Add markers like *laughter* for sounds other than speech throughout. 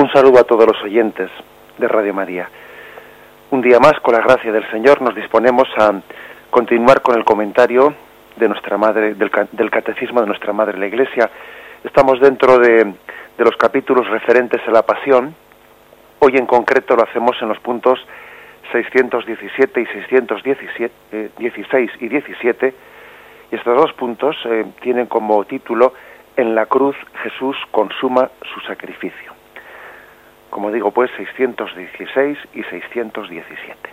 Un saludo a todos los oyentes de Radio María. Un día más, con la gracia del Señor, nos disponemos a continuar con el comentario de nuestra madre, del, catecismo de nuestra madre la Iglesia. Estamos dentro de, los capítulos referentes a la pasión. Hoy en concreto lo hacemos en los puntos 617 y 616 eh, y 17. Y estos dos puntos eh, tienen como título En la cruz Jesús consuma su sacrificio como digo, pues 616 y 617.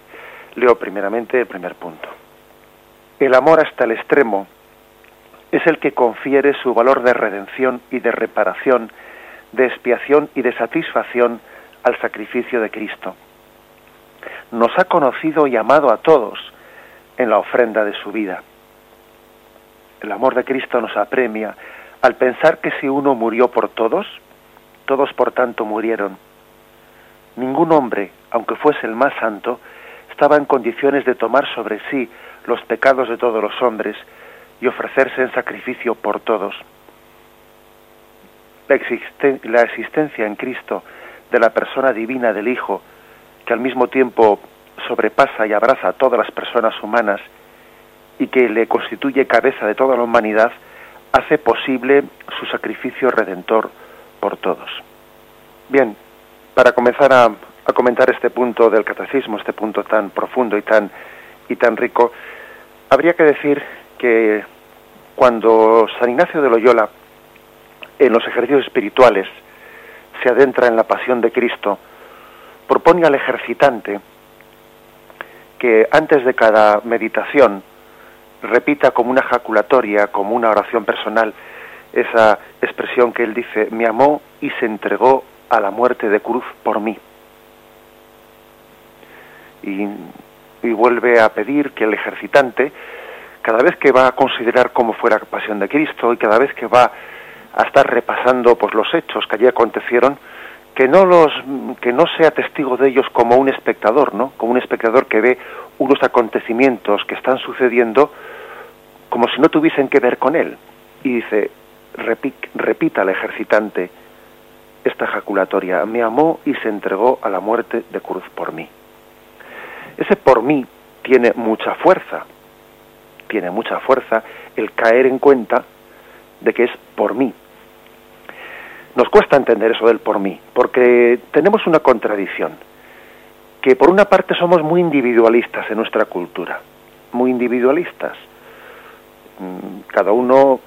Leo primeramente el primer punto. El amor hasta el extremo es el que confiere su valor de redención y de reparación, de expiación y de satisfacción al sacrificio de Cristo. Nos ha conocido y amado a todos en la ofrenda de su vida. El amor de Cristo nos apremia al pensar que si uno murió por todos, todos por tanto murieron Ningún hombre, aunque fuese el más santo, estaba en condiciones de tomar sobre sí los pecados de todos los hombres y ofrecerse en sacrificio por todos. La, existencia en Cristo de la persona divina del Hijo, que al mismo tiempo sobrepasa y abraza a todas las personas humanas y que le constituye cabeza de toda la humanidad, hace posible su sacrificio redentor por todos. Bien, para comenzar a, comentar este punto del catecismo, este punto tan profundo y tan, y tan rico, habría que decir que cuando San Ignacio de Loyola, en los ejercicios espirituales, se adentra en la pasión de Cristo, propone al ejercitante que antes de cada meditación repita como una jaculatoria, como una oración personal, esa expresión que él dice, me amó y se entregó a la muerte de cruz por mí. Y, vuelve a pedir que el ejercitante, cada vez que va a considerar cómo fue la pasión de Cristo y cada vez que va a estar repasando pues los hechos que allí acontecieron, que no los que no sea testigo de ellos como un espectador, ¿no? Como un espectador que ve unos acontecimientos que están sucediendo como si no tuviesen que ver con él. Y dice, repita al ejercitante, esta ejaculatoria, me amó y se entregó a la muerte de cruz por mí. Ese por mí tiene mucha fuerza, tiene mucha fuerza el caer en cuenta de que es por mí. Nos cuesta entender eso del por mí, porque tenemos una contradicción, que por una parte somos muy individualistas en nuestra cultura, muy individualistas. Mm, cada uno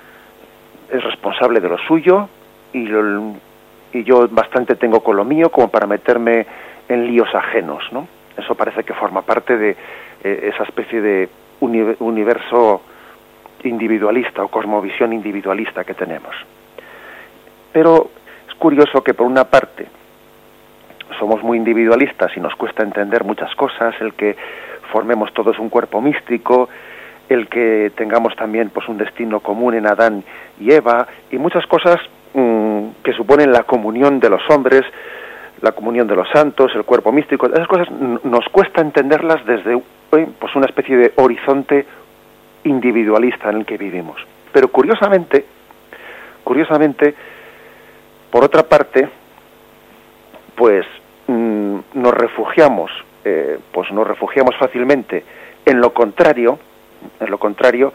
es responsable de lo suyo y lo, y yo bastante tengo con lo mío como para meterme en líos ajenos, ¿no? Eso parece que forma parte de eh, esa especie de universo individualista o cosmovisión individualista que tenemos. Pero es curioso que por una parte somos muy individualistas y nos cuesta entender muchas cosas, el que formemos todos un cuerpo místico, el que tengamos también pues un destino común en Adán y Eva y muchas cosas Mm, que suponen la comunión de los hombres, la comunión de los santos, el cuerpo místico, esas cosas nos cuesta entenderlas desde pues una especie de horizonte individualista en el que vivimos. Pero curiosamente, curiosamente, por otra parte, pues mm, nos refugiamos, eh, pues nos refugiamos fácilmente en lo contrario, en lo contrario,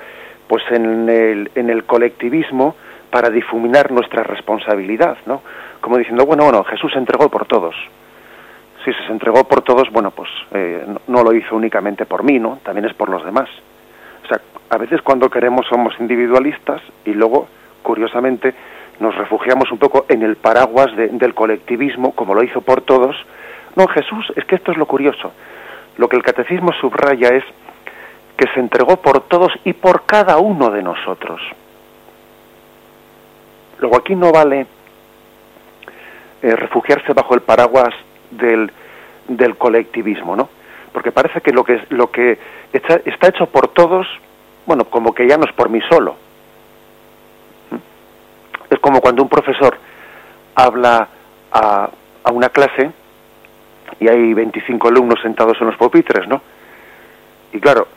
pues en el, en el colectivismo, para difuminar nuestra responsabilidad, ¿no? Como diciendo, bueno, bueno, Jesús se entregó por todos. Si se entregó por todos, bueno, pues eh, no, lo hizo únicamente por mí, ¿no? También es por los demás. O sea, a veces cuando queremos somos individualistas y luego, curiosamente, nos refugiamos un poco en el paraguas del colectivismo, como lo hizo por todos. No, Jesús, es que esto es lo curioso. Lo que el catecismo subraya es que se entregó por todos y por cada uno de nosotros. Luego aquí no vale eh, refugiarse bajo el paraguas del, del colectivismo, ¿no? Porque parece que lo que, lo que está, está hecho por todos, bueno, como que ya no es por mí solo. Es como cuando un profesor habla a, a una clase y hay 25 alumnos sentados en los pupitres, ¿no? Y claro,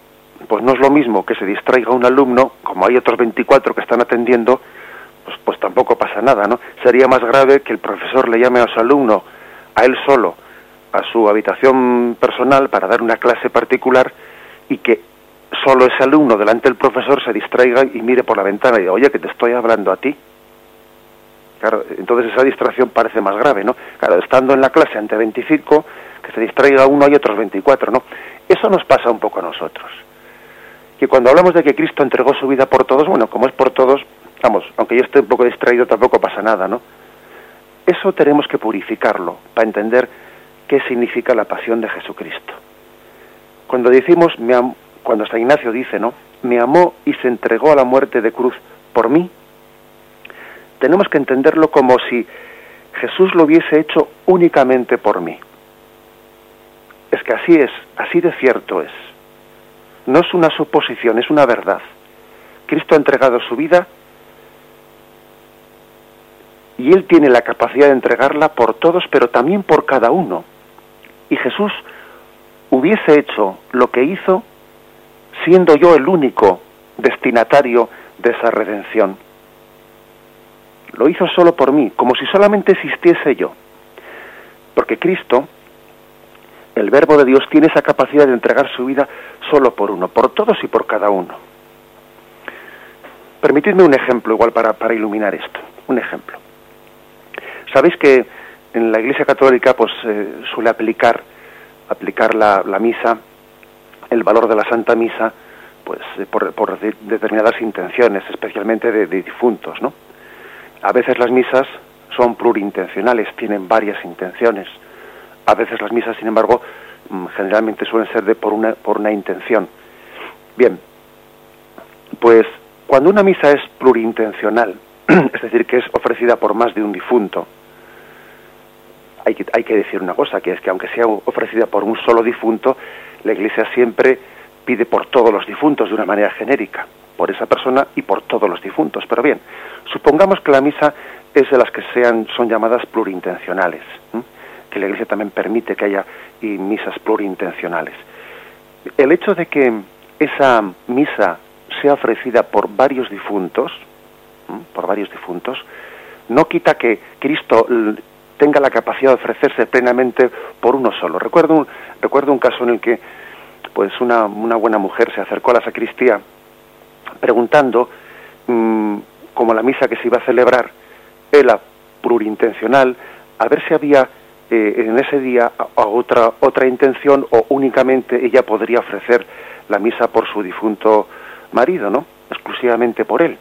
pues no es lo mismo que se distraiga un alumno, como hay otros 24 que están atendiendo, pues, pues tampoco pasa nada, ¿no? Sería más grave que el profesor le llame a su alumno a él solo a su habitación personal para dar una clase particular y que solo ese alumno delante del profesor se distraiga y mire por la ventana y diga, oye, que te estoy hablando a ti. Claro, entonces esa distracción parece más grave, ¿no? Claro, estando en la clase ante 25, que se distraiga uno y otros 24, ¿no? Eso nos pasa un poco a nosotros. Que cuando hablamos de que Cristo entregó su vida por todos, bueno, como es por todos, vamos, aunque yo esté un poco distraído tampoco pasa nada, ¿no? Eso tenemos que purificarlo para entender qué significa la pasión de Jesucristo. Cuando decimos, me cuando San Ignacio dice, ¿no? Me amó y se entregó a la muerte de cruz por mí, tenemos que entenderlo como si Jesús lo hubiese hecho únicamente por mí. Es que así es, así de cierto es. No es una suposición, es una verdad. Cristo ha entregado su vida y Él tiene la capacidad de entregarla por todos, pero también por cada uno. Y Jesús hubiese hecho lo que hizo siendo yo el único destinatario de esa redención. Lo hizo solo por mí, como si solamente existiese yo. Porque Cristo, el Verbo de Dios, tiene esa capacidad de entregar su vida solo por uno, por todos y por cada uno. Permitidme un ejemplo igual para, para iluminar esto. Un ejemplo. Sabéis que en la Iglesia Católica pues eh, suele aplicar aplicar la, misa, el valor de la Santa Misa, pues eh, por, determinadas intenciones, especialmente de, difuntos, ¿no? A veces las misas son plurintencionales, tienen varias intenciones. A veces las misas, sin embargo, mm, generalmente suelen ser de por una por una intención. Bien, pues cuando una misa es plurintencional, *clears throat* es decir, que es ofrecida por más de un difunto, hay que, hay que decir una cosa, que es que aunque sea ofrecida por un solo difunto, la Iglesia siempre pide por todos los difuntos de una manera genérica, por esa persona y por todos los difuntos. Pero bien, supongamos que la misa es de las que sean, son llamadas plurintencionales, que la Iglesia también permite que haya misas plurintencionales. El hecho de que esa misa sea ofrecida por varios difuntos, por varios difuntos, no quita que Cristo tenga la capacidad de ofrecerse plenamente por uno solo. Recuerdo un, recuerdo un caso en el que pues una, una buena mujer se acercó a la sacristía preguntando, mm, como la misa que se iba a celebrar era plurintencional, a ver si había eh, en ese día otra, otra intención o únicamente ella podría ofrecer la misa por su difunto marido, ¿no? Exclusivamente por él.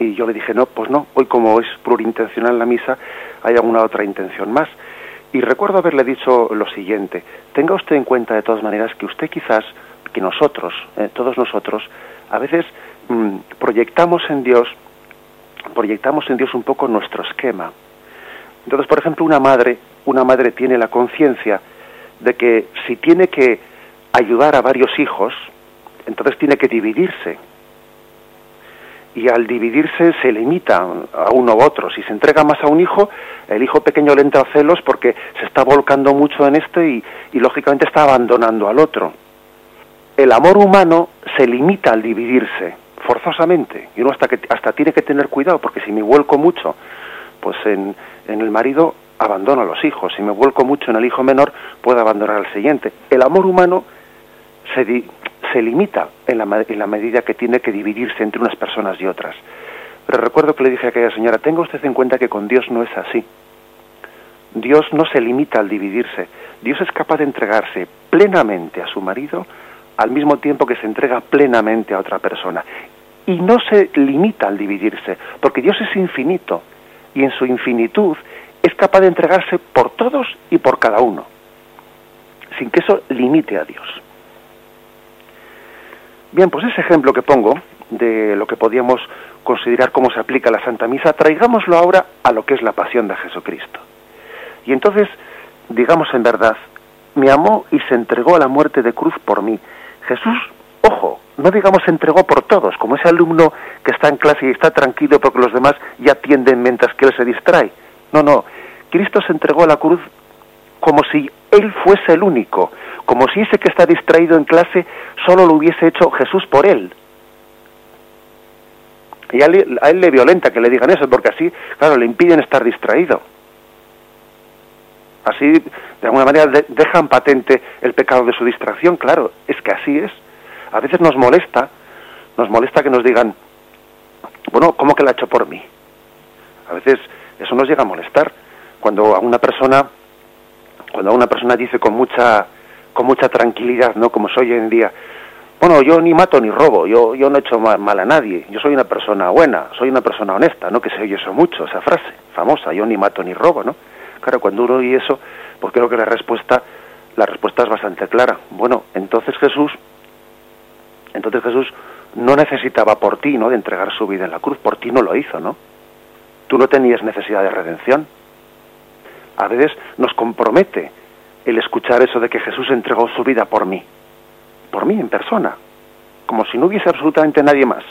Y yo le dije, no, pues no, hoy como es plurintencional la misa, hay alguna otra intención más. Y recuerdo haberle dicho lo siguiente, tenga usted en cuenta de todas maneras que usted quizás, que nosotros, eh, todos nosotros, a veces mm, proyectamos en Dios, proyectamos en Dios un poco nuestro esquema. Entonces, por ejemplo, una madre, una madre tiene la conciencia de que si tiene que ayudar a varios hijos, entonces tiene que dividirse y al dividirse se limita a uno u otro. Si se entrega más a un hijo, el hijo pequeño le entra celos porque se está volcando mucho en este y, y lógicamente está abandonando al otro. El amor humano se limita al dividirse, forzosamente, y uno hasta, que, hasta tiene que tener cuidado porque si me vuelco mucho pues en, en el marido abandono a los hijos, si me vuelco mucho en el hijo menor puedo abandonar al siguiente. El amor humano se, se limita en la, en la medida que tiene que dividirse entre unas personas y otras. Pero recuerdo que le dije a aquella señora, tenga usted en cuenta que con Dios no es así. Dios no se limita al dividirse. Dios es capaz de entregarse plenamente a su marido al mismo tiempo que se entrega plenamente a otra persona. Y no se limita al dividirse, porque Dios es infinito y en su infinitud es capaz de entregarse por todos y por cada uno, sin que eso limite a Dios. Bien, pues ese ejemplo que pongo de lo que podíamos considerar cómo se aplica la Santa Misa, traigámoslo ahora a lo que es la pasión de Jesucristo. Y entonces, digamos en verdad, me amó y se entregó a la muerte de cruz por mí. Jesús, ojo, no digamos se entregó por todos, como ese alumno que está en clase y está tranquilo porque los demás ya atienden mientras que él se distrae. No, no, Cristo se entregó a la cruz como si él fuese el único, como si ese que está distraído en clase solo lo hubiese hecho Jesús por él. Y a él, le violenta que le digan eso, porque así, claro, le impiden estar distraído. Así, de alguna manera, dejan patente el pecado de su distracción. Claro, es que así es. A veces nos molesta, nos molesta que nos digan, bueno, ¿cómo que la ha hecho por mí? A veces eso nos llega a molestar. Cuando a una persona, cuando a una persona dice con mucha, con mucha tranquilidad, ¿no? Como soy hoy en día, bueno, yo ni mato ni robo, yo, yo no he hecho mal, a nadie, yo soy una persona buena, soy una persona honesta, ¿no? Que se oye eso mucho, esa frase famosa, yo ni mato ni robo, ¿no? Claro, cuando uno oye eso, pues creo que la respuesta, la respuesta es bastante clara. Bueno, entonces Jesús, entonces Jesús no necesitaba por ti, ¿no? De entregar su vida en la cruz, por ti no lo hizo, ¿no? Tú no tenías necesidad de redención. A veces nos compromete el escuchar eso de que Jesús entregó su vida por mí por mí en persona, como si no hubiese absolutamente nadie más.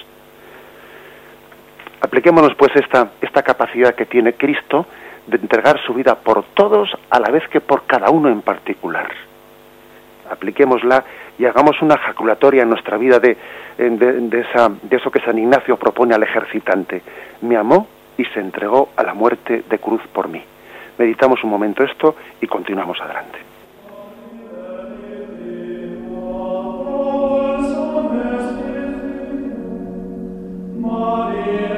Apliquémonos pues esta, esta capacidad que tiene Cristo de entregar su vida por todos a la vez que por cada uno en particular. Apliquémosla y hagamos una jaculatoria en nuestra vida de, de, eso que San Ignacio propone al ejercitante. Me amó y se entregó a la muerte de cruz por mí. Meditamos un momento esto y continuamos adelante. Bien,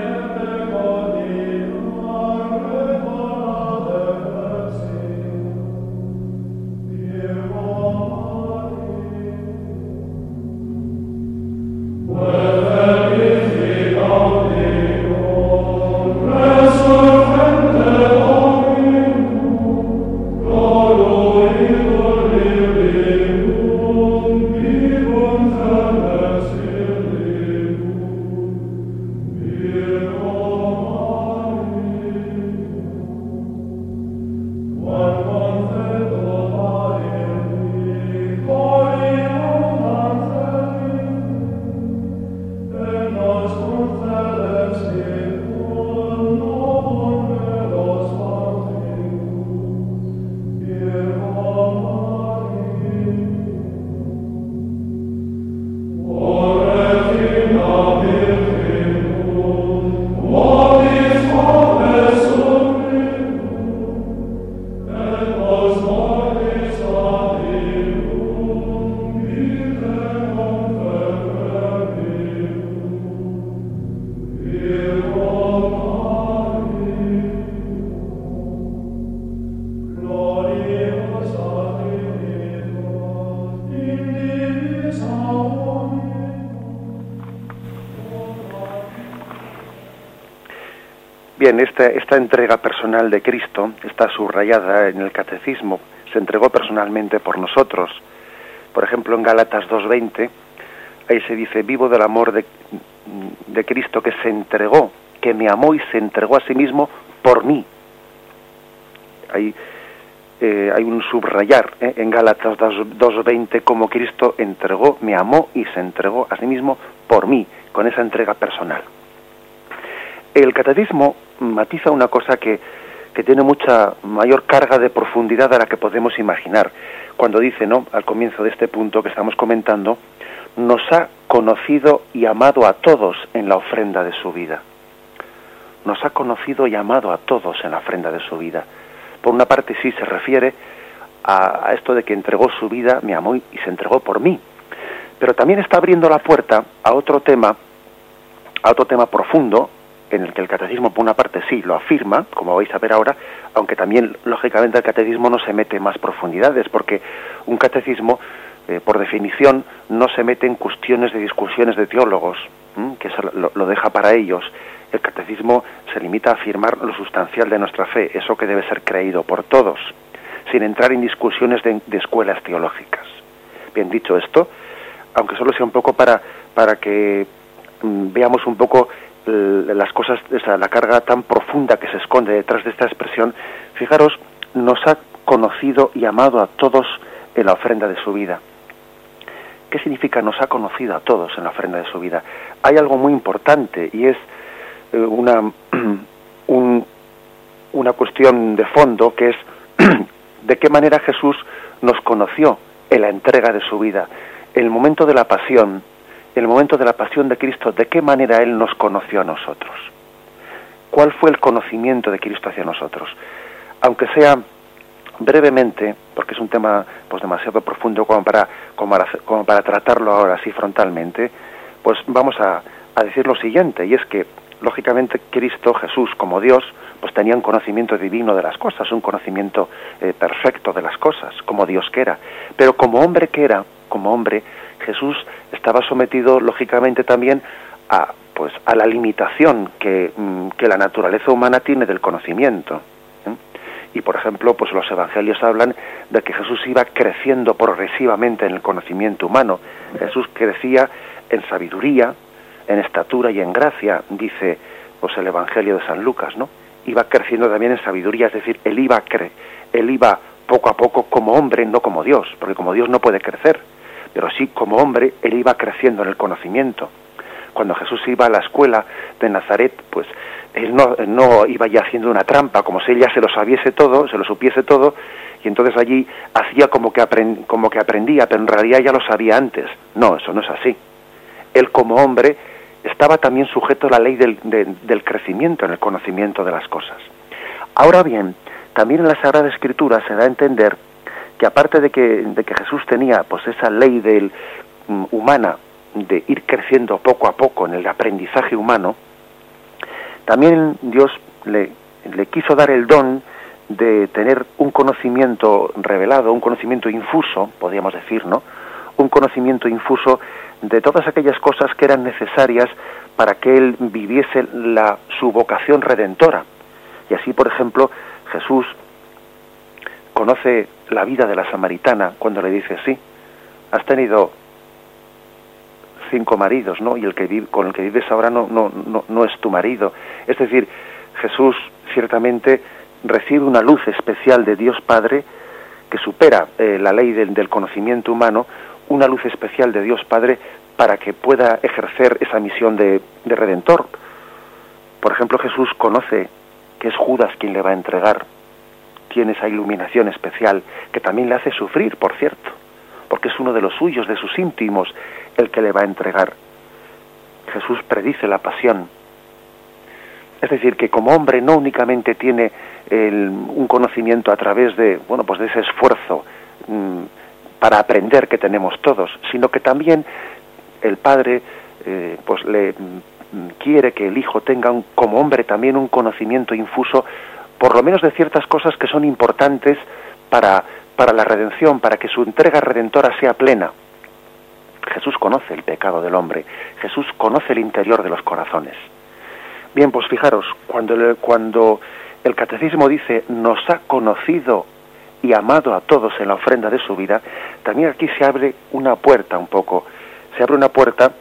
personal de Cristo está subrayada en el catecismo, se entregó personalmente por nosotros. Por ejemplo, en Gálatas 2.20, ahí se dice, vivo del amor de, de, Cristo que se entregó, que me amó y se entregó a sí mismo por mí. Ahí eh, hay un subrayar ¿eh? en Gálatas 2.20 como Cristo entregó, me amó y se entregó a sí mismo por mí, con esa entrega personal. El catecismo matiza una cosa que, que tiene mucha mayor carga de profundidad a la que podemos imaginar. Cuando dice, ¿no? Al comienzo de este punto que estamos comentando, nos ha conocido y amado a todos en la ofrenda de su vida. Nos ha conocido y amado a todos en la ofrenda de su vida. Por una parte sí se refiere a, a esto de que entregó su vida, me amó y se entregó por mí. Pero también está abriendo la puerta a otro tema, a otro tema profundo, en el que el catecismo, por una parte, sí, lo afirma, como vais a ver ahora, aunque también, lógicamente, el catecismo no se mete en más profundidades, porque un catecismo, eh, por definición, no se mete en cuestiones de discusiones de teólogos, que lo, lo, deja para ellos. El catecismo se limita a afirmar lo sustancial de nuestra fe, eso que debe ser creído por todos, sin entrar en discusiones de, de escuelas teológicas. Bien dicho esto, aunque solo sea un poco para, para que mm, veamos un poco las cosas, la carga tan profunda que se esconde detrás de esta expresión, fijaros, nos ha conocido y amado a todos en la ofrenda de su vida. ¿Qué significa nos ha conocido a todos en la ofrenda de su vida? Hay algo muy importante y es eh, una, *clears throat* una cuestión de fondo que es *clears throat* de qué manera Jesús nos conoció en la entrega de su vida. El momento de la pasión, el momento de la pasión de Cristo, de qué manera Él nos conoció a nosotros. ¿Cuál fue el conocimiento de Cristo hacia nosotros? Aunque sea brevemente, porque es un tema pues demasiado profundo como para, como para, tratarlo ahora así frontalmente, pues vamos a, a decir lo siguiente, y es que lógicamente Cristo, Jesús, como Dios, pues tenía un conocimiento divino de las cosas, un conocimiento eh, perfecto de las cosas, como Dios que era. Pero como hombre que era, como hombre, Jesús estaba sometido lógicamente también a, pues, a la limitación que, mm, que la naturaleza humana tiene del conocimiento. ¿eh? Y por ejemplo, pues los evangelios hablan de que Jesús iba creciendo progresivamente en el conocimiento humano. Jesús crecía en sabiduría, en estatura y en gracia, dice pues el Evangelio de San Lucas, ¿no? Iba creciendo también en sabiduría, es decir, él iba cre él iba poco a poco como hombre, no como Dios, porque como Dios no puede crecer, pero sí como hombre él iba creciendo en el conocimiento. Cuando Jesús iba a la escuela de Nazaret, pues él no, no iba ya haciendo una trampa, como si él ya se lo sabiese todo, se lo supiese todo, y entonces allí hacía como que, como que aprendía, pero en realidad ya lo sabía antes. No, eso no es así. Él como hombre estaba también sujeto a la ley del, del crecimiento en el conocimiento de las cosas. Ahora bien, también en la Sagrada Escritura se da a entender que aparte de que, de que Jesús tenía pues esa ley del, mm, humana de ir creciendo poco a poco en el aprendizaje humano, también Dios le, le quiso dar el don de tener un conocimiento revelado, un conocimiento infuso, podríamos decir, ¿no? Un conocimiento infuso de todas aquellas cosas que eran necesarias para que él viviese la, su vocación redentora. Y así, por ejemplo, Jesús conoce la vida de la samaritana cuando le dice, sí, has tenido cinco maridos, ¿no? Y el que vive, con el que vives ahora no, no, no, no es tu marido. Es decir, Jesús ciertamente recibe una luz especial de Dios Padre que supera eh, la ley del, del conocimiento humano, una luz especial de Dios Padre para que pueda ejercer esa misión de, redentor. Por ejemplo, Jesús conoce que es Judas quien le va a entregar, tiene esa iluminación especial que también le hace sufrir, por cierto, porque es uno de los suyos, de sus íntimos, el que le va a entregar. Jesús predice la pasión. Es decir, que como hombre no únicamente tiene un conocimiento a través de, bueno, pues de ese esfuerzo, mm, para aprender que tenemos todos, sino que también el padre eh, pues le mm, quiere que el hijo tenga como hombre también un conocimiento infuso, por lo menos de ciertas cosas que son importantes para, para la redención, para que su entrega redentora sea plena. Jesús conoce el pecado del hombre, Jesús conoce el interior de los corazones. Bien, pues fijaros, cuando, cuando el catecismo dice nos ha conocido y amado a todos en la ofrenda de su vida, también aquí se abre una puerta un poco, se abre una puerta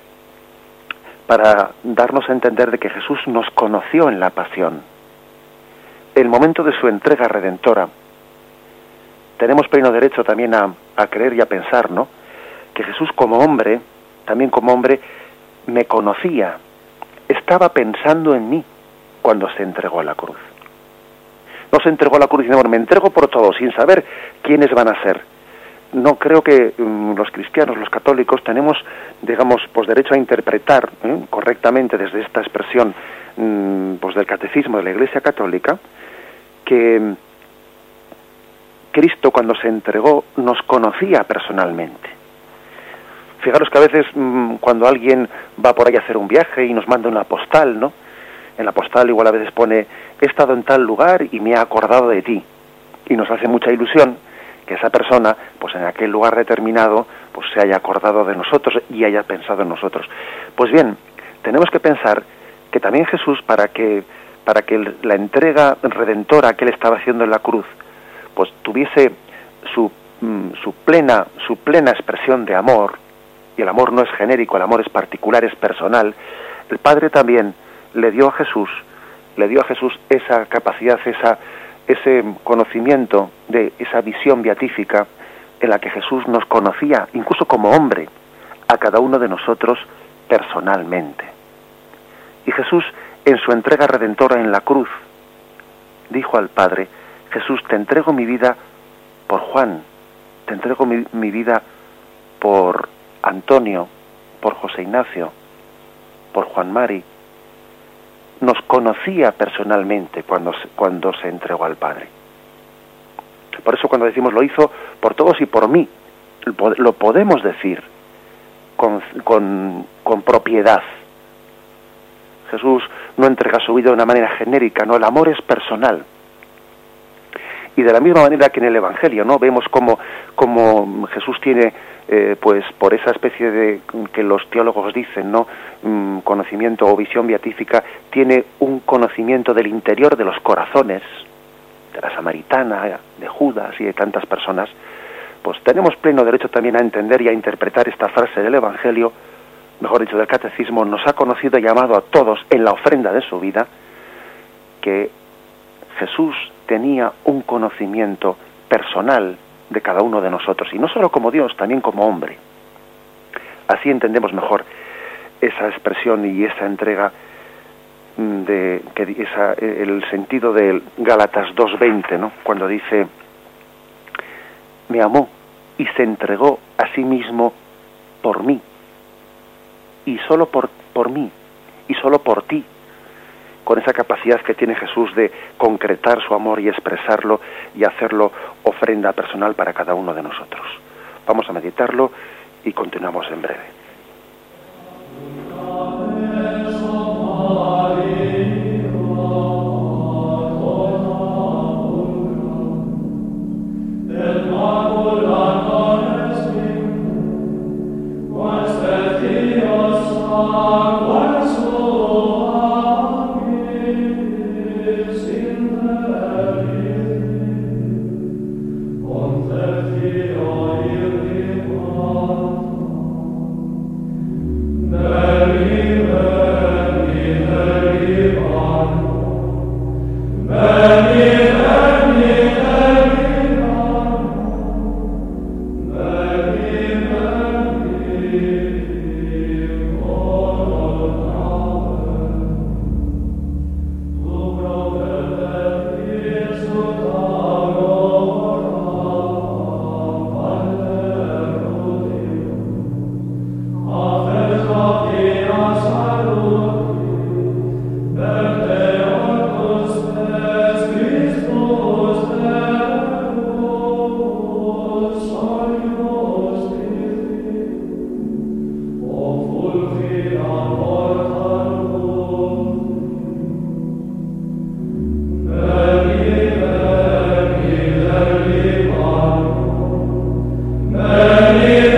para darnos a entender de que Jesús nos conoció en la pasión. El momento de su entrega redentora, tenemos pleno derecho también a, creer y a pensar, ¿no? Que Jesús como hombre, también como hombre, me conocía, estaba pensando en mí cuando se entregó a la cruz no se entregó a la cruz y me entrego por todo, sin saber quiénes van a ser. No creo que mm, los cristianos, los católicos, tenemos, digamos, pues derecho a interpretar ¿eh? correctamente desde esta expresión mm, pues del catecismo de la Iglesia Católica que mm, Cristo cuando se entregó nos conocía personalmente. Fijaros que a veces cuando alguien va por ahí a hacer un viaje y nos manda una postal, ¿no? en la postal igual a veces pone he estado en tal lugar y me he acordado de ti y nos hace mucha ilusión que esa persona pues en aquel lugar determinado pues se haya acordado de nosotros y haya pensado en nosotros pues bien tenemos que pensar que también Jesús para que para que la entrega redentora que él estaba haciendo en la cruz pues tuviese su, mm, su plena su plena expresión de amor y el amor no es genérico el amor es particular es personal el Padre también le dio a Jesús, le dio a Jesús esa capacidad, esa, ese conocimiento de esa visión beatífica en la que Jesús nos conocía, incluso como hombre, a cada uno de nosotros personalmente. Y Jesús, en su entrega redentora en la cruz, dijo al Padre, Jesús, te entrego mi vida por Juan, te entrego mi, vida por Antonio, por José Ignacio, por Juan Mari, nos conocía personalmente cuando, cuando se entregó al Padre. Por eso cuando decimos lo hizo por todos y por mí, lo podemos decir con, con propiedad. Jesús no entrega su vida de una manera genérica, no, el amor es personal. Y de la misma manera que en el Evangelio, ¿no? Vemos como, como Jesús tiene, eh, pues por esa especie de que los teólogos dicen, ¿no? Mm, conocimiento o visión beatífica, tiene un conocimiento del interior de los corazones, de la samaritana, de Judas y de tantas personas, pues tenemos pleno derecho también a entender y a interpretar esta frase del Evangelio, mejor dicho, del Catecismo, nos ha conocido y llamado a todos en la ofrenda de su vida, que Jesús tenía un conocimiento personal de cada uno de nosotros, y no solo como Dios, también como hombre. Así entendemos mejor esa expresión y esa entrega mm, de que esa, el sentido del Gálatas 2.20, ¿no? cuando dice me amó y se entregó a sí mismo por mí. Y solo por, por mí, y solo por ti, con esa capacidad que tiene Jesús de concretar su amor y expresarlo y hacerlo ofrenda personal para cada uno de nosotros. Vamos a meditarlo y continuamos en breve. Amém.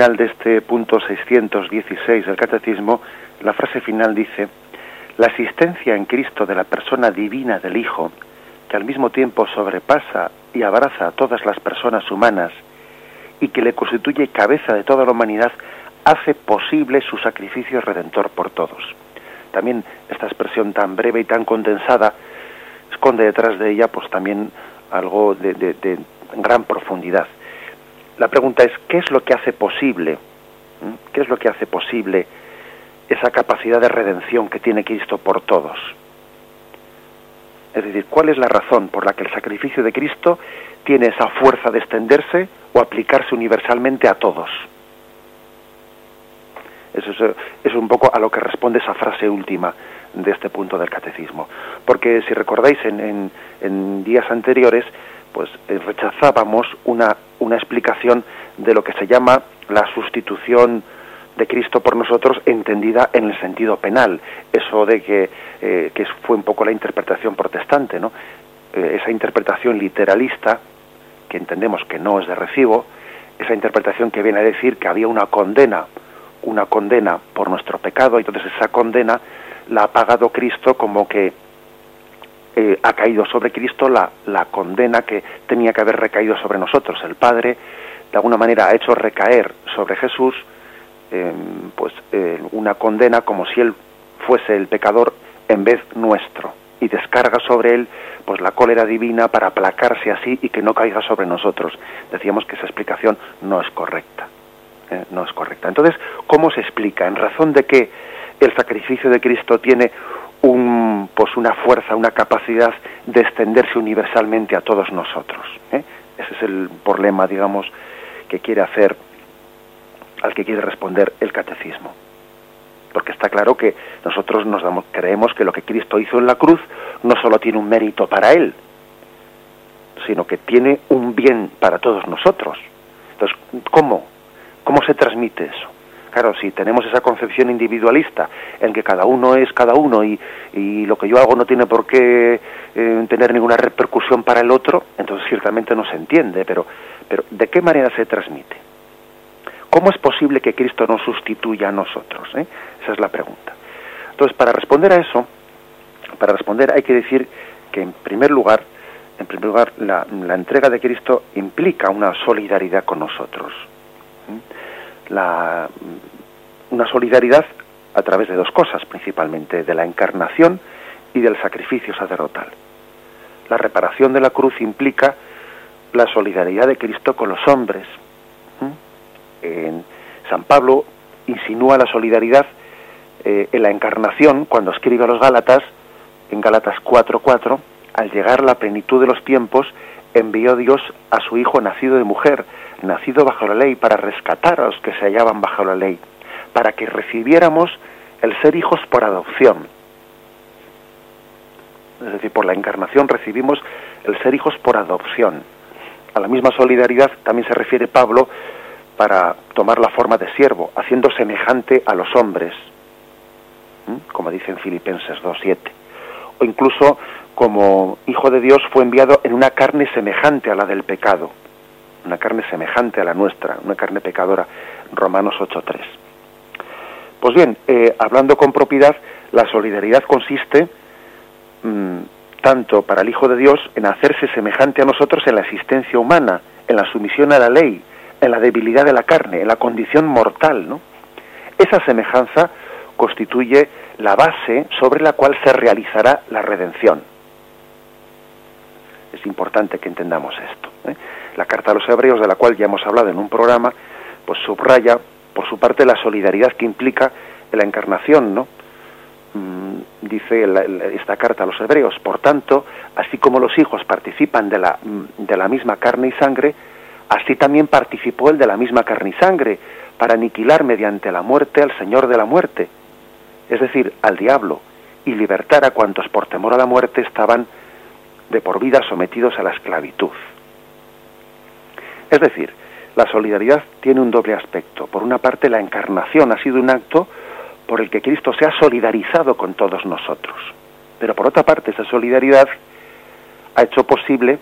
Final de este punto 616 del Catecismo, la frase final dice, la existencia en Cristo de la persona divina del Hijo, que al mismo tiempo sobrepasa y abraza a todas las personas humanas y que le constituye cabeza de toda la humanidad, hace posible su sacrificio redentor por todos. También esta expresión tan breve y tan condensada esconde detrás de ella pues también algo de, de gran profundidad la pregunta es, ¿qué es lo que hace posible? ¿Qué es lo que hace posible esa capacidad de redención que tiene Cristo por todos? Es decir, ¿cuál es la razón por la que el sacrificio de Cristo tiene esa fuerza de extenderse o aplicarse universalmente a todos? Eso es, un poco a lo que responde esa frase última de este punto del catecismo. Porque si recordáis en, en días anteriores, pues eh, rechazábamos una, una explicación de lo que se llama la sustitución de Cristo por nosotros entendida en el sentido penal. Eso de que, eh, que fue un poco la interpretación protestante, ¿no? Eh, esa interpretación literalista, que entendemos que no es de recibo, esa interpretación que viene a decir que había una condena, una condena por nuestro pecado, y entonces esa condena la ha pagado Cristo como que eh, ha caído sobre Cristo la, la condena que tenía que haber recaído sobre nosotros. El Padre, de alguna manera, ha hecho recaer sobre Jesús Em, pues eh, una condena como si él fuese el pecador en vez nuestro y descarga sobre él pues la cólera divina para aplacarse así y que no caiga sobre nosotros. Decíamos que esa explicación no es correcta. ¿eh? no es correcta. Entonces, ¿cómo se explica? En razón de que el sacrificio de Cristo tiene un, pues una fuerza, una capacidad de extenderse universalmente a todos nosotros. ¿eh? Ese es el problema, digamos, que quiere hacer al que quiere responder el catecismo. Porque está claro que nosotros nos damos, creemos que lo que Cristo hizo en la cruz no solo tiene un mérito para Él, sino que tiene un bien para todos nosotros. Entonces, ¿cómo? ¿Cómo se transmite eso? Claro, si tenemos esa concepción individualista en que cada uno es cada uno y, lo que yo hago no tiene por qué eh, tener ninguna repercusión para el otro, entonces ciertamente no se entiende, pero, pero ¿de qué manera se transmite? ¿Cómo es posible que Cristo nos sustituya a nosotros? Eh? Esa es la pregunta. Entonces, para responder a eso, para responder hay que decir que en primer lugar, en primer lugar, la, entrega de Cristo implica una solidaridad con nosotros. La, una solidaridad a través de dos cosas, principalmente de la encarnación y del sacrificio sacerdotal. La reparación de la cruz implica la solidaridad de Cristo con los hombres, en San Pablo insinúa la solidaridad eh, en la encarnación cuando escribe a los Gálatas, en Gálatas 4:4, al llegar la plenitud de los tiempos, envió Dios a su Hijo nacido de mujer, nacido bajo la ley, para rescatar a los que se hallaban bajo la ley, para que recibiéramos el ser hijos por adopción. Es decir, por la encarnación recibimos el ser hijos por adopción. A la misma solidaridad también se refiere Pablo para tomar la forma de siervo, haciendo semejante a los hombres, como dice en Filipenses 2.7. O incluso como hijo de Dios fue enviado en una carne semejante a la del pecado, una carne semejante a la nuestra, una carne pecadora, Romanos 8.3. Pues bien, eh, hablando con propiedad, la solidaridad consiste mm, tanto para el Hijo de Dios en hacerse semejante a nosotros en la existencia humana, en la sumisión a la ley, en la debilidad de la carne, en la condición mortal, ¿no? Esa semejanza constituye la base sobre la cual se realizará la redención. Es importante que entendamos esto. ¿Eh? La carta a los hebreos, de la cual ya hemos hablado en un programa, pues subraya, por su parte, la solidaridad que implica la encarnación, ¿no? Mm, dice esta carta a los hebreos, por tanto, así como los hijos participan de la, mm, de la misma carne y sangre, Así también participó el de la misma carne y sangre, para aniquilar mediante la muerte al Señor de la muerte, es decir, al diablo, y libertar a cuantos por temor a la muerte estaban de por vida sometidos a la esclavitud. Es decir, la solidaridad tiene un doble aspecto. Por una parte, la encarnación ha sido un acto por el que Cristo se ha solidarizado con todos nosotros. Pero por otra parte, esa solidaridad ha hecho posible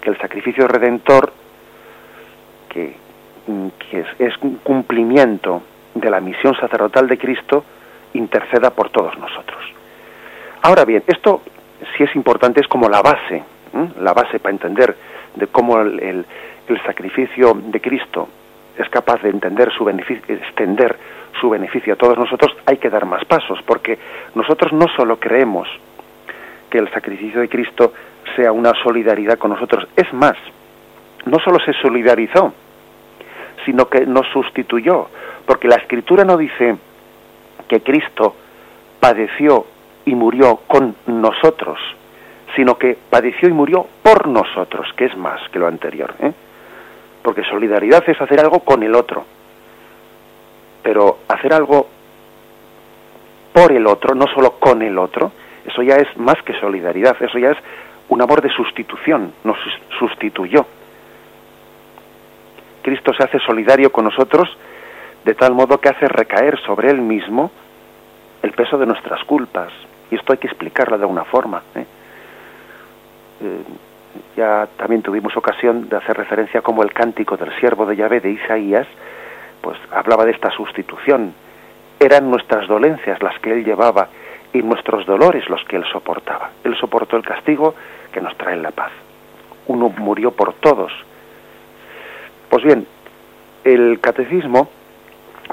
que el sacrificio redentor que, es, un cumplimiento de la misión sacerdotal de Cristo, interceda por todos nosotros. Ahora bien, esto si es importante, es como la base, la base para entender de cómo el, sacrificio de Cristo es capaz de entender su beneficio, extender su beneficio a todos nosotros, hay que dar más pasos, porque nosotros no solo creemos que el sacrificio de Cristo sea una solidaridad con nosotros, es más, no solo se solidarizó, sino que nos sustituyó, porque la escritura no dice que Cristo padeció y murió con nosotros, sino que padeció y murió por nosotros, que es más que lo anterior. ¿eh? Porque solidaridad es hacer algo con el otro, pero hacer algo por el otro, no solo con el otro, eso ya es más que solidaridad, eso ya es un amor de sustitución, nos sustituyó. Cristo se hace solidario con nosotros de tal modo que hace recaer sobre él mismo el peso de nuestras culpas. Y esto hay que explicarlo de alguna forma. ¿eh? Eh, ya también tuvimos ocasión de hacer referencia como el cántico del siervo de Yahvé de Isaías, pues hablaba de esta sustitución. Eran nuestras dolencias las que él llevaba y nuestros dolores los que él soportaba. Él soportó el castigo que nos trae la paz. Uno murió por todos. Pues bien, el catecismo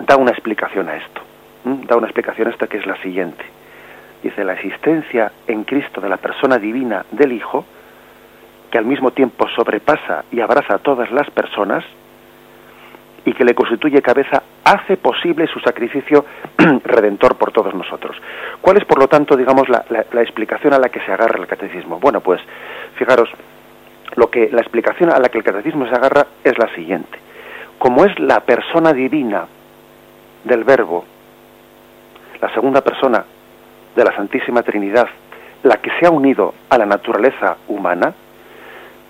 da una explicación a esto. Da una explicación a esto que es la siguiente. Dice, la existencia en Cristo de la persona divina del Hijo, que al mismo tiempo sobrepasa y abraza a todas las personas, y que le constituye cabeza, hace posible su sacrificio *clears throat* redentor por todos nosotros. ¿Cuál es, por lo tanto, digamos, la, la, explicación a la que se agarra el catecismo? Bueno, pues, fijaros, lo que, la explicación a la que el catecismo se agarra es la siguiente. Como es la persona divina del Verbo, la segunda persona de la Santísima Trinidad, la que se ha unido a la naturaleza humana,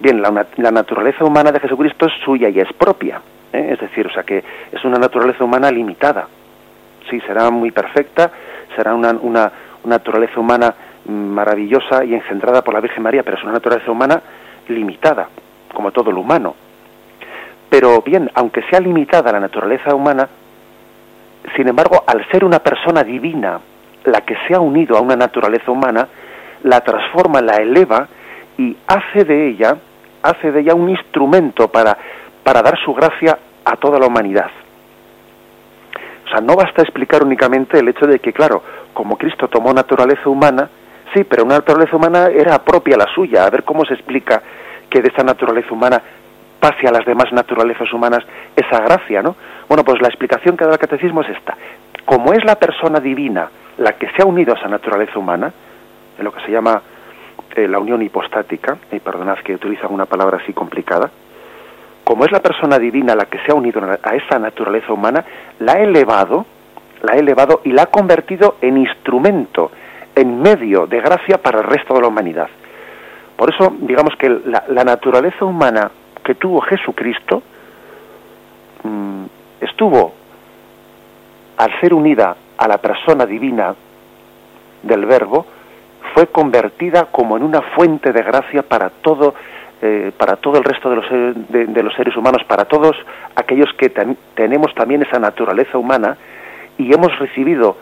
bien, la, la naturaleza humana de Jesucristo es suya y es propia, ¿eh? es decir, o sea que es una naturaleza humana limitada. Sí, será muy perfecta, será una, una, naturaleza humana maravillosa y engendrada por la Virgen María, pero es una naturaleza humana limitada, como todo lo humano. Pero bien, aunque sea limitada la naturaleza humana, sin embargo, al ser una persona divina, la que se ha unido a una naturaleza humana, la transforma, la eleva y hace de ella, hace de ella un instrumento para, para dar su gracia a toda la humanidad. O sea, no basta explicar únicamente el hecho de que, claro, como Cristo tomó naturaleza humana, sí, pero una naturaleza humana era propia la suya. A ver cómo se explica que de esa naturaleza humana pase a las demás naturalezas humanas esa gracia, ¿no? Bueno, pues la explicación que da el catecismo es esta. Como es la persona divina la que se ha unido a esa naturaleza humana, en lo que se llama eh, la unión hipostática, y perdonad que utiliza una palabra así complicada, como es la persona divina la que se ha unido a esa naturaleza humana, la ha elevado, la ha elevado y la ha convertido en instrumento, en medio de gracia para el resto de la humanidad. Por eso, digamos que la, naturaleza humana que tuvo Jesucristo mm, estuvo, al ser unida a la persona divina del Verbo, fue convertida como en una fuente de gracia para todo eh, para todo el resto de los, de, los, seres humanos, para todos aquellos que tenemos también esa naturaleza humana y hemos recibido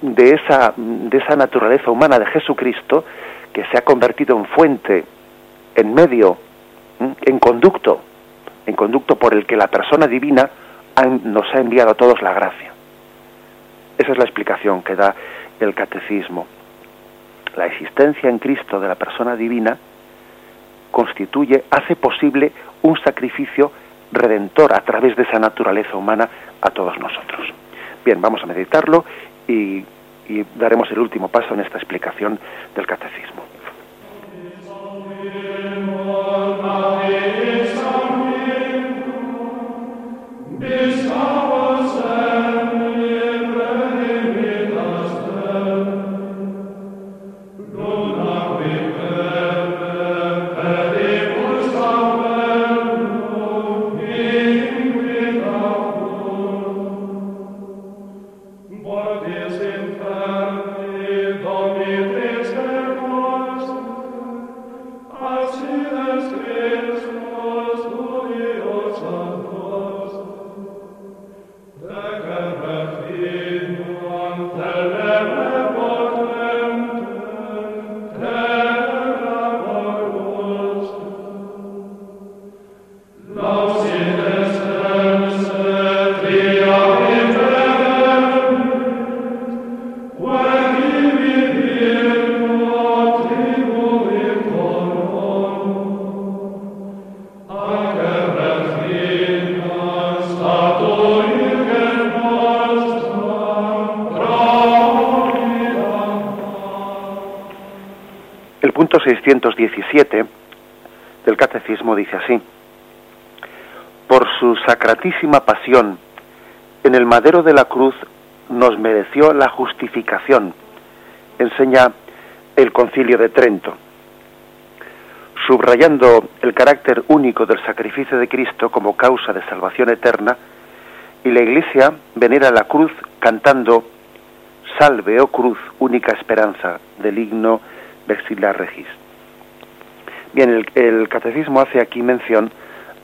de esa, de esa naturaleza humana de Jesucristo, que se ha convertido en fuente, en medio, en conducto, en conducto por el que la persona divina nos ha enviado a todos la gracia. Esa es la explicación que da el catecismo. La existencia en Cristo de la persona divina constituye, hace posible un sacrificio redentor a través de esa naturaleza humana a todos nosotros. Bien, vamos a meditarlo y, daremos el último paso en esta explicación del catecismo. 617 del Catecismo dice así, por su sacratísima pasión, en el madero de la cruz nos mereció la justificación, enseña el concilio de Trento, subrayando el carácter único del sacrificio de Cristo como causa de salvación eterna, Y la Iglesia venera la cruz cantando Salve, oh cruz, única esperanza del himno Vexilar Regis. Bien, el, catecismo hace aquí mención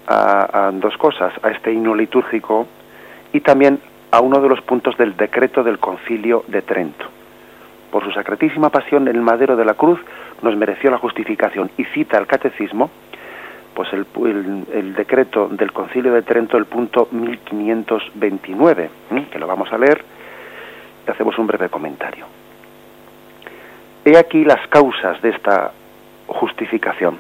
a, dos cosas, a este himno litúrgico y también a uno de los puntos del decreto del concilio de Trento. Por su sacratísima pasión, el madero de la cruz nos mereció la justificación y cita al catecismo pues el, el, decreto del concilio de Trento, el punto 1529, que lo vamos a leer y hacemos un breve comentario. He aquí las causas de esta justificación.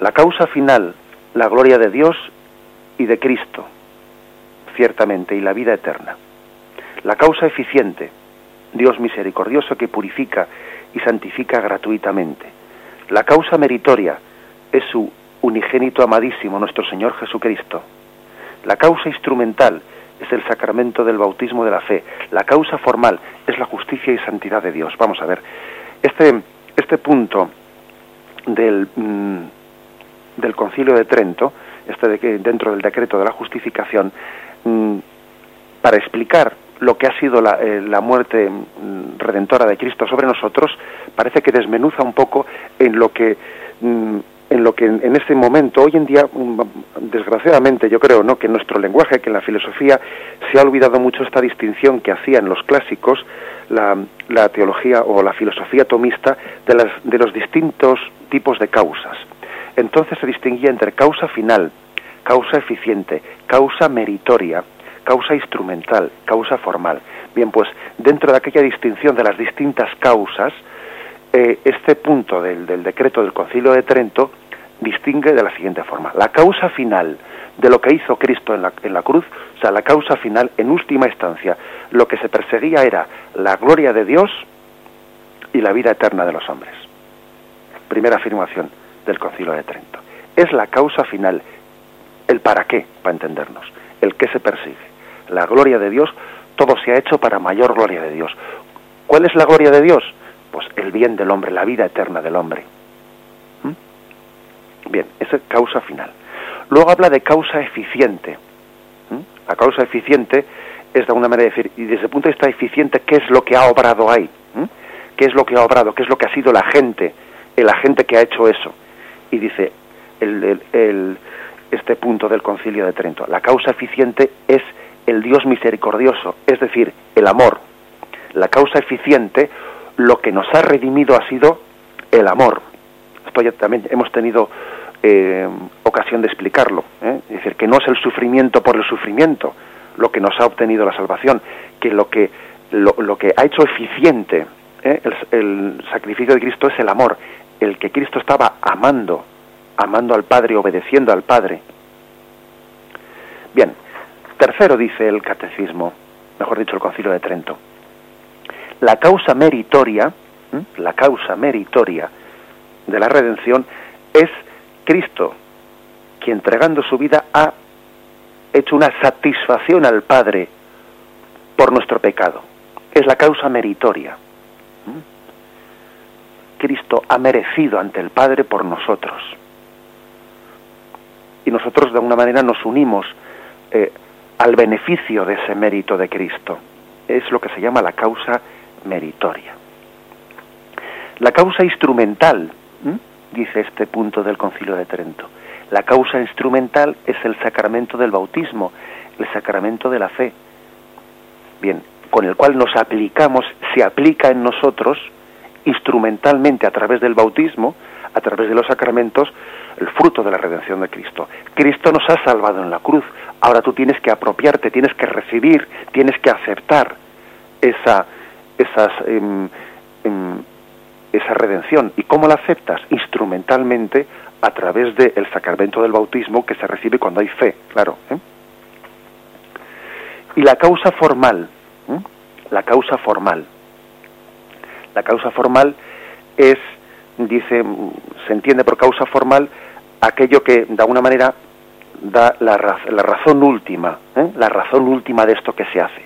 La causa final, la gloria de Dios y de Cristo, ciertamente, y la vida eterna. La causa eficiente, Dios misericordioso que purifica y santifica gratuitamente. La causa meritoria es su unigénito amadísimo, nuestro Señor Jesucristo. La causa instrumental es el sacramento del bautismo de la fe. La causa formal es la justicia y santidad de Dios. Vamos a ver, este, este punto del, mm, del concilio de Trento, este de que dentro del decreto de la justificación, mm, para explicar lo que ha sido la, eh, muerte mm, redentora de Cristo sobre nosotros, parece que desmenuza un poco en lo que en lo que en, este momento, hoy en día, mm, desgraciadamente, yo creo, ¿no? que en nuestro lenguaje, que en la filosofía se ha olvidado mucho esta distinción que hacían los clásicos, la, la teología o la filosofía tomista, de, las, de los distintos tipos de causas. Entonces se distinguía entre causa final, causa eficiente, causa meritoria, causa instrumental, causa formal. Bien, pues dentro de aquella distinción de las distintas causas, eh, este punto del, decreto del Concilio de Trento distingue de la siguiente forma. La causa final de lo que hizo Cristo en la, en la cruz, o sea, la causa final, en última instancia, lo que se perseguía era la gloria de Dios y la vida eterna de los hombres. Primera afirmación del Concilio de Trento. Es la causa final, el para qué, para entendernos, el que se persigue. La gloria de Dios, todo se ha hecho para mayor gloria de Dios. ¿Cuál es la gloria de Dios? Pues el bien del hombre, la vida eterna del hombre. Bien, esa es causa final. Luego habla de causa eficiente. La causa eficiente es de alguna manera decir, y desde el punto de vista eficiente, ¿qué es lo que ha obrado ahí? ¿Qué es lo que ha obrado? ¿Qué es lo que ha sido la gente? El agente que ha hecho eso. Y dice el, este punto del concilio de Trento. La causa eficiente es el Dios misericordioso, es decir, el amor. La causa eficiente, lo que nos ha redimido ha sido el amor. Esto ya también hemos tenido eh, ocasión de explicarlo. ¿eh? Es decir, que no es el sufrimiento por el sufrimiento lo que nos ha obtenido la salvación, que lo que, lo, que ha hecho eficiente ¿eh? el, sacrificio de Cristo es el amor, el que Cristo estaba amando, amando al Padre, obedeciendo al Padre. Bien, tercero dice el catecismo, mejor dicho el concilio de Trento, la causa meritoria, la causa meritoria de la redención es Cristo, quien entregando su vida ha hecho una satisfacción al Padre por nuestro pecado. Es la causa meritoria. Cristo ha merecido ante el Padre por nosotros. Y nosotros de alguna manera nos unimos eh, al beneficio de ese mérito de Cristo. Es lo que se llama la causa meritoria. La causa instrumental dice este punto del Concilio de Trento. La causa instrumental es el sacramento del bautismo, el sacramento de la fe. Bien, con el cual nos aplicamos, se aplica en nosotros instrumentalmente a través del bautismo, a través de los sacramentos, el fruto de la redención de Cristo. Cristo nos ha salvado en la cruz. Ahora tú tienes que apropiarte, tienes que recibir, tienes que aceptar esa, esas em, em, esa redención. ¿Y cómo la aceptas? Instrumentalmente a través del sacramento del bautismo que se recibe cuando hay fe, claro. ¿eh? Y la causa formal, ¿eh? la causa formal. La causa formal es, dice, se entiende por causa formal aquello que de alguna manera da la, la razón última, ¿eh? la razón última de esto que se hace.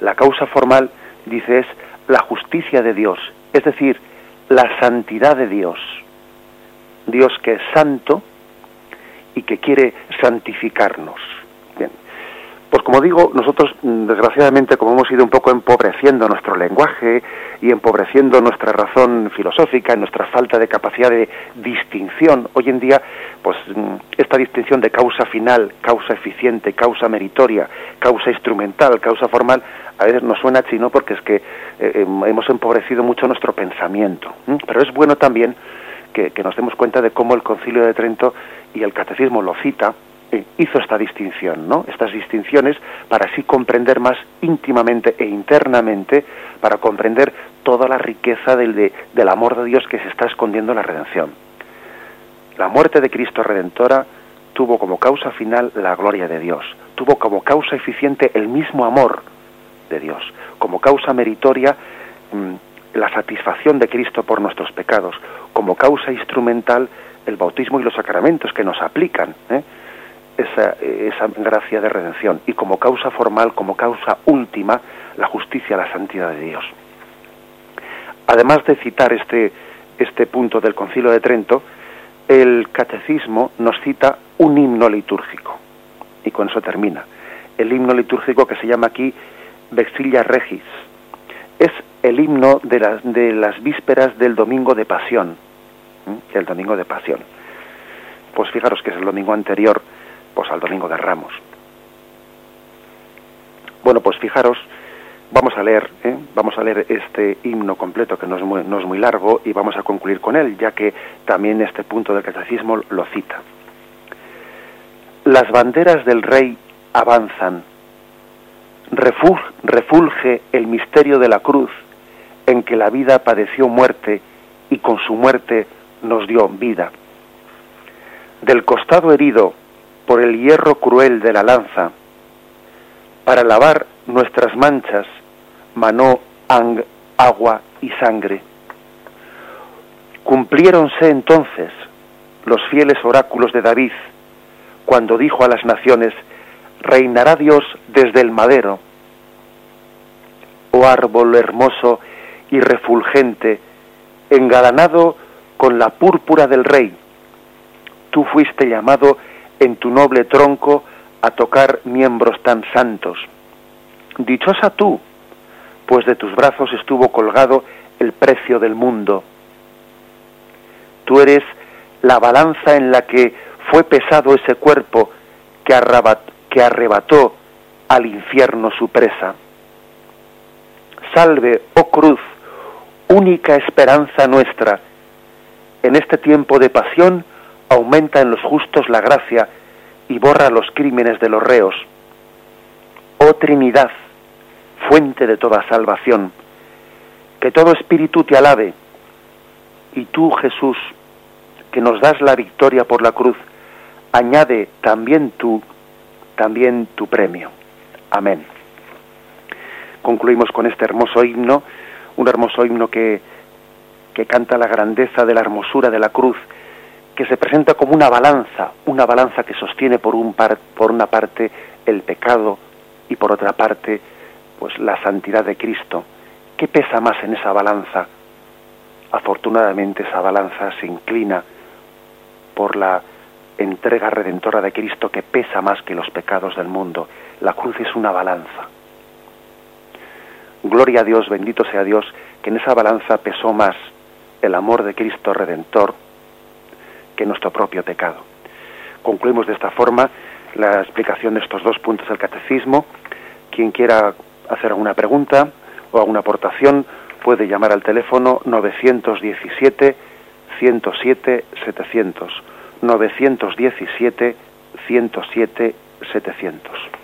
La causa formal, dice, es la justicia de Dios, es decir, la santidad de Dios. Dios que es santo y que quiere santificarnos. Bien. Pues como digo, nosotros mm, desgraciadamente como hemos ido un poco empobreciendo nuestro lenguaje y empobreciendo nuestra razón filosófica, nuestra falta de capacidad de distinción, hoy en día pues mm, esta distinción de causa final, causa eficiente, causa meritoria, causa instrumental, causa formal, a veces nos suena chino porque es que eh, hemos empobrecido mucho nuestro pensamiento. Pero es bueno también que, que nos demos cuenta de cómo el Concilio de Trento y el Catecismo lo cita, eh, hizo esta distinción, ¿no? Estas distinciones para así comprender más íntimamente e internamente, para comprender toda la riqueza del, del amor de Dios que se está escondiendo en la redención. La muerte de Cristo Redentora tuvo como causa final la gloria de Dios, tuvo como causa eficiente el mismo amor de Dios, como causa meritoria mm, la satisfacción de Cristo por nuestros pecados, como causa instrumental el bautismo y los sacramentos que nos aplican. ¿eh? Esa, esa gracia de redención y como causa formal, como causa última, la justicia, la santidad de Dios. Además de citar este, este punto del Concilio de Trento, el Catecismo nos cita un himno litúrgico. Y con eso termina. El himno litúrgico que se llama aquí Vexilla Regis. Es el himno de las, de las vísperas del Domingo de Pasión. El Domingo de Pasión. Pues fijaros que es el domingo anterior pues al Domingo de Ramos. Bueno, pues fijaros, vamos a leer, ¿eh? vamos a leer este himno completo que no es, muy, no es muy largo y vamos a concluir con él, ya que también este punto del catecismo lo cita. Las banderas del rey avanzan, refulge el misterio de la cruz en que la vida padeció muerte y con su muerte nos dio vida. Del costado herido por el hierro cruel de la lanza, para lavar nuestras manchas, manó agua y sangre. Cumpliéronse entonces los fieles oráculos de David, cuando dijo a las naciones, reinará Dios desde el madero. Oh árbol hermoso y refulgente, engalanado con la púrpura del rey, tú fuiste llamado en tu noble tronco a tocar miembros tan santos. Dichosa tú, pues de tus brazos estuvo colgado el precio del mundo. Tú eres la balanza en la que fue pesado ese cuerpo que, que arrebató al infierno su presa. Salve, oh cruz, única esperanza nuestra. En este tiempo de pasión, aumenta en los justos la gracia y borra los crímenes de los reos. Oh Trinidad, fuente de toda salvación, que todo espíritu te alabe, y tú, Jesús, que nos das la victoria por la cruz, añade también tú, también tu premio. Amén. Concluimos con este hermoso himno, un hermoso himno que, que canta la grandeza de la hermosura de la cruz, que se presenta como una balanza, una balanza que sostiene por, un par, por una parte el pecado y por otra parte pues la santidad de Cristo. ¿Qué pesa más en esa balanza? Afortunadamente esa balanza se inclina por la entrega redentora de Cristo que pesa más que los pecados del mundo. La cruz es una balanza. Gloria a Dios, bendito sea Dios, que en esa balanza pesó más el amor de Cristo redentor nuestro propio pecado. Concluimos de esta forma la explicación de estos dos puntos del catecismo. Quien quiera hacer alguna pregunta o alguna aportación puede llamar al teléfono 917 107 700 917 107 700.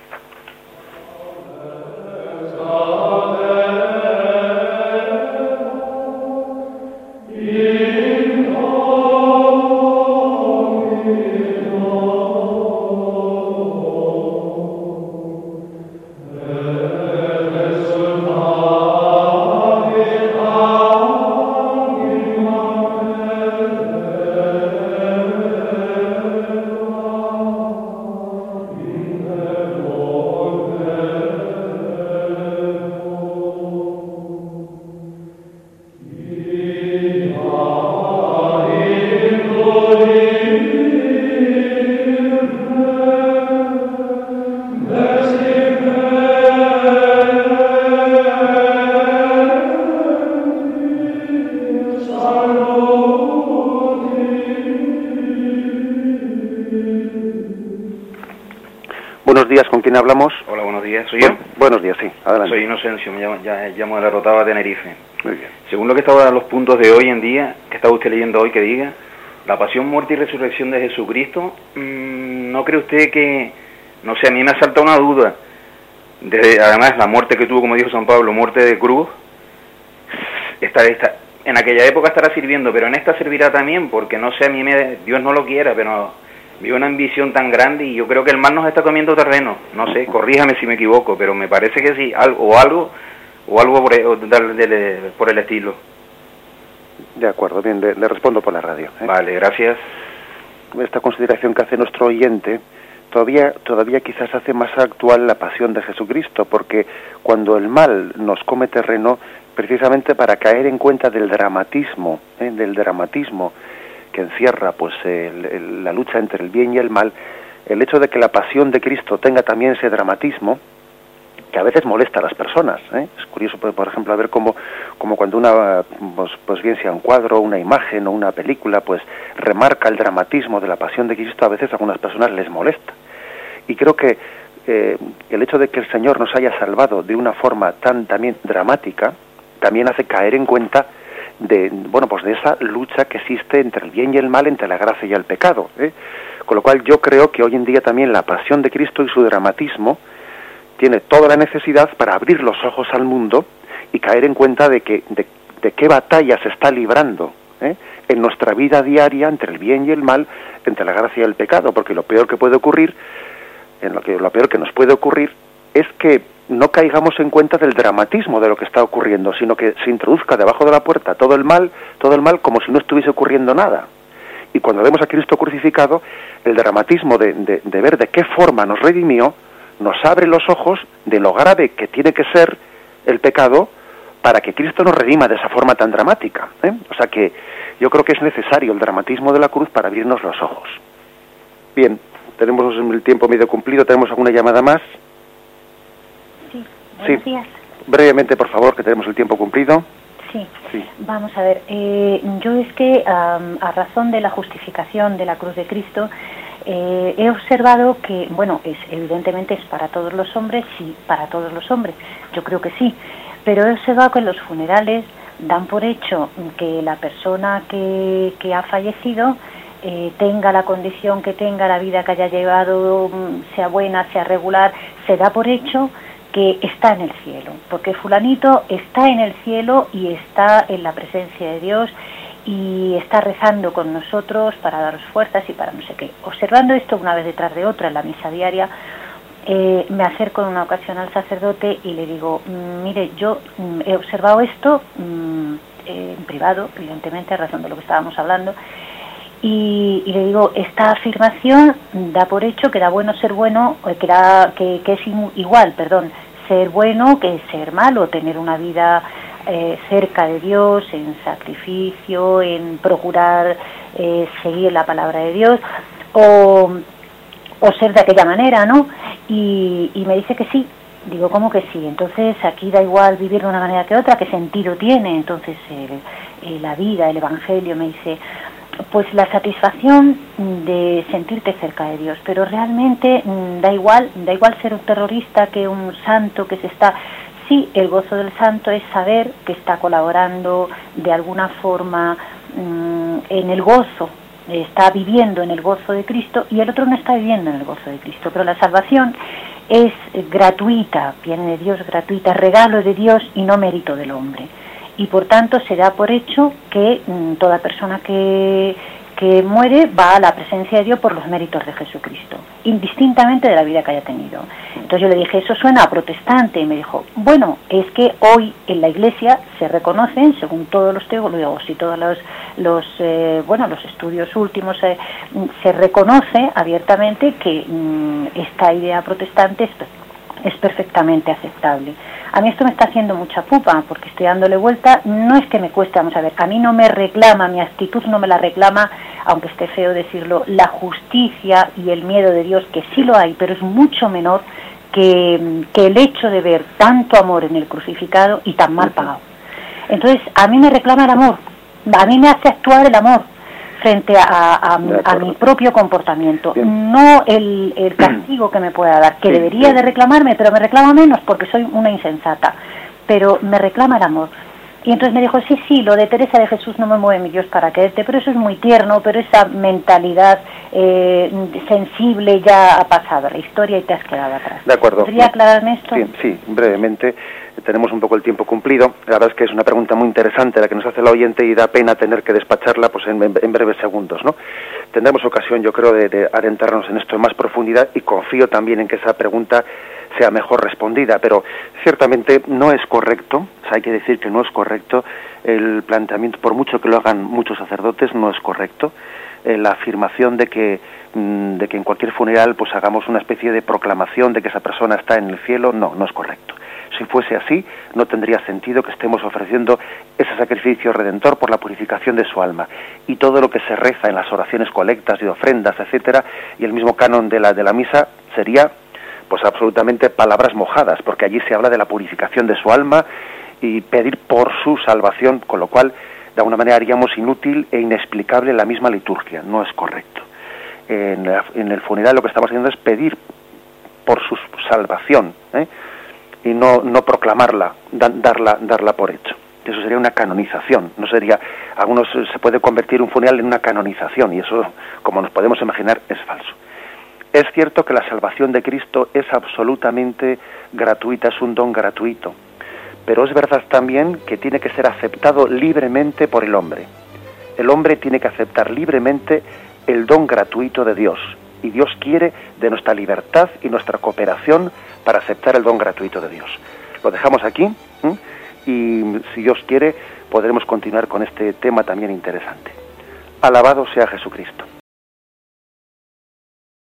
Hablamos? Hola, buenos días. ¿Soy yo? buenos días, sí. Adelante. Soy Inocencio, me llamo, ya, llamo de la Rotava de Tenerife. Muy bien. Según lo que estaba los puntos de hoy en día, que está usted leyendo hoy, que diga, la pasión, muerte y resurrección de Jesucristo, mm, ¿no cree usted que, no sé, a mí me ha saltado una duda? Desde, además, la muerte que tuvo, como dijo San Pablo, muerte de cruz, está, está, en aquella época estará sirviendo, pero en esta servirá también, porque no sé, a mí me, Dios no lo quiera, pero vi una ambición tan grande y yo creo que el mal nos está comiendo terreno. No sé, *laughs* corríjame si me equivoco, pero me parece que sí, algo, o algo, o algo por, el, por el estilo. De acuerdo, bien, le, respondo por la radio. ¿eh? Vale, gracias. Esta consideración que hace nuestro oyente todavía, todavía quizás hace más actual la pasión de Jesucristo, porque cuando el mal nos come terreno, precisamente para caer en cuenta del dramatismo, ¿eh? del dramatismo encierra pues la lucha entre el bien y el mal, el hecho de que la pasión de Cristo tenga también ese dramatismo, que a veces molesta a las personas. ¿eh? Es curioso, por ejemplo, a ver cómo, como cuando una, pues, pues, bien sea un cuadro, una imagen o una película, pues remarca el dramatismo de la pasión de Cristo, a veces a algunas personas les molesta. Y creo que eh, el hecho de que el Señor nos haya salvado de una forma tan también dramática, también hace caer en cuenta de bueno pues de esa lucha que existe entre el bien y el mal, entre la gracia y el pecado. ¿eh? Con lo cual yo creo que hoy en día también la pasión de Cristo y su dramatismo tiene toda la necesidad para abrir los ojos al mundo y caer en cuenta de que de, qué batalla se está librando ¿eh? en nuestra vida diaria entre el bien y el mal, entre la gracia y el pecado, porque lo peor que puede ocurrir, en lo que lo peor que nos puede ocurrir es que no caigamos en cuenta del dramatismo de lo que está ocurriendo, sino que se introduzca debajo de la puerta todo el mal, todo el mal como si no estuviese ocurriendo nada. Y cuando vemos a Cristo crucificado, el dramatismo de, ver de qué forma nos redimió, nos abre los ojos de lo grave que tiene que ser el pecado para que Cristo nos redima de esa forma tan dramática. ¿eh? O sea que yo creo que es necesario el dramatismo de la cruz para abrirnos los ojos. Bien, tenemos el tiempo medio cumplido, tenemos alguna llamada más. Buenos días. Brevemente, por favor, que tenemos el tiempo cumplido. Sí. Vamos a ver, eh, yo es que a razón de la justificación de la cruz de Cristo, eh, he observado que, bueno, es, evidentemente es para todos los hombres, sí, para todos los hombres, yo creo que sí, pero he observado que en los funerales dan por hecho que la persona que, que ha fallecido eh, tenga la condición que tenga, la vida que haya llevado, mm, sea buena, sea regular, se da por hecho que está en el cielo, porque fulanito está en el cielo y está en la presencia de Dios y está rezando con nosotros para daros fuerzas y para no sé qué. Observando esto una vez detrás de otra en la misa diaria, eh, me acerco en una ocasión al sacerdote y le digo, mm, mire, yo mm, he observado esto mm, eh, en privado, evidentemente, a razón de lo que estábamos hablando, y, le digo, esta afirmación da por hecho que da bueno ser bueno, eh, que, da, que, es igual, perdón, ser bueno que ser malo, tener una vida eh, cerca de Dios, en sacrificio, en procurar eh, seguir la palabra de Dios, o, o, ser de aquella manera, ¿no? Y, y me dice que sí, digo, ¿cómo que sí? Entonces aquí da igual vivir de una manera que otra, ¿qué sentido tiene? Entonces la vida, el Evangelio, me dice, pues la satisfacción de sentirte cerca de Dios, pero realmente mm, da igual, da igual ser un terrorista que un santo que se está sí, el gozo del santo es saber que está colaborando de alguna forma mm, en el gozo, está viviendo en el gozo de Cristo y el otro no está viviendo en el gozo de Cristo, pero la salvación es gratuita, viene de Dios gratuita, regalo de Dios y no mérito del hombre y por tanto se da por hecho que mm, toda persona que, que muere va a la presencia de Dios por los méritos de Jesucristo, indistintamente de la vida que haya tenido. Entonces yo le dije, eso suena a protestante, y me dijo, bueno, es que hoy en la Iglesia se reconocen, según todos los teólogos y todos los, los eh, bueno, los estudios últimos, eh, se reconoce abiertamente que mm, esta idea protestante es es perfectamente aceptable. A mí esto me está haciendo mucha pupa porque estoy dándole vuelta, no es que me cueste, vamos a ver, a mí no me reclama, mi actitud no me la reclama, aunque esté feo decirlo, la justicia y el miedo de Dios, que sí lo hay, pero es mucho menor que, que el hecho de ver tanto amor en el crucificado y tan mal pagado. Entonces, a mí me reclama el amor, a mí me hace actuar el amor frente a, a, mi propio comportamiento, no el, el, castigo que me pueda dar, que debería de reclamarme, pero me reclama menos porque soy una insensata, pero me reclama el amor. Y entonces me dijo, sí, sí, lo de Teresa de Jesús no me mueve mi Dios para quererte, pero eso es muy tierno, pero esa mentalidad eh, sensible ya ha pasado la historia y te has quedado atrás. De acuerdo. ¿Podría aclararme esto? Sí, sí, brevemente. Tenemos un poco el tiempo cumplido. La verdad es que es una pregunta muy interesante la que nos hace la oyente y da pena tener que despacharla pues en, breves segundos, ¿no? Tendremos ocasión, yo creo, de, de adentrarnos en esto en más profundidad y confío también en que esa pregunta sea mejor respondida, pero ciertamente no es correcto, hay que decir que no es correcto el planteamiento, por mucho que lo hagan muchos sacerdotes, no es correcto eh, la afirmación de que mm, de que en cualquier funeral pues hagamos una especie de proclamación de que esa persona está en el cielo, no, no es correcto. Si fuese así, no tendría sentido que estemos ofreciendo ese sacrificio redentor por la purificación de su alma. Y todo lo que se reza en las oraciones colectas y ofrendas, etcétera, y el mismo canon de la, de la misa sería pues absolutamente palabras mojadas, porque allí se habla de la purificación de su alma y pedir por su salvación, con lo cual de alguna manera haríamos inútil e inexplicable la misma liturgia, no es correcto. En, el funeral lo que estamos haciendo es pedir por su salvación ¿eh? Y no, no proclamarla, darla, darla por hecho. Eso sería una canonización, no sería, algunos se puede convertir un funeral en una canonización y eso, como nos podemos imaginar, es falso. Es cierto que la salvación de Cristo es absolutamente gratuita, es un don gratuito, pero es verdad también que tiene que ser aceptado libremente por el hombre. El hombre tiene que aceptar libremente el don gratuito de Dios, y Dios quiere de nuestra libertad y nuestra cooperación para aceptar el don gratuito de Dios. Lo dejamos aquí y si Dios quiere podremos continuar con este tema también interesante. Alabado sea Jesucristo.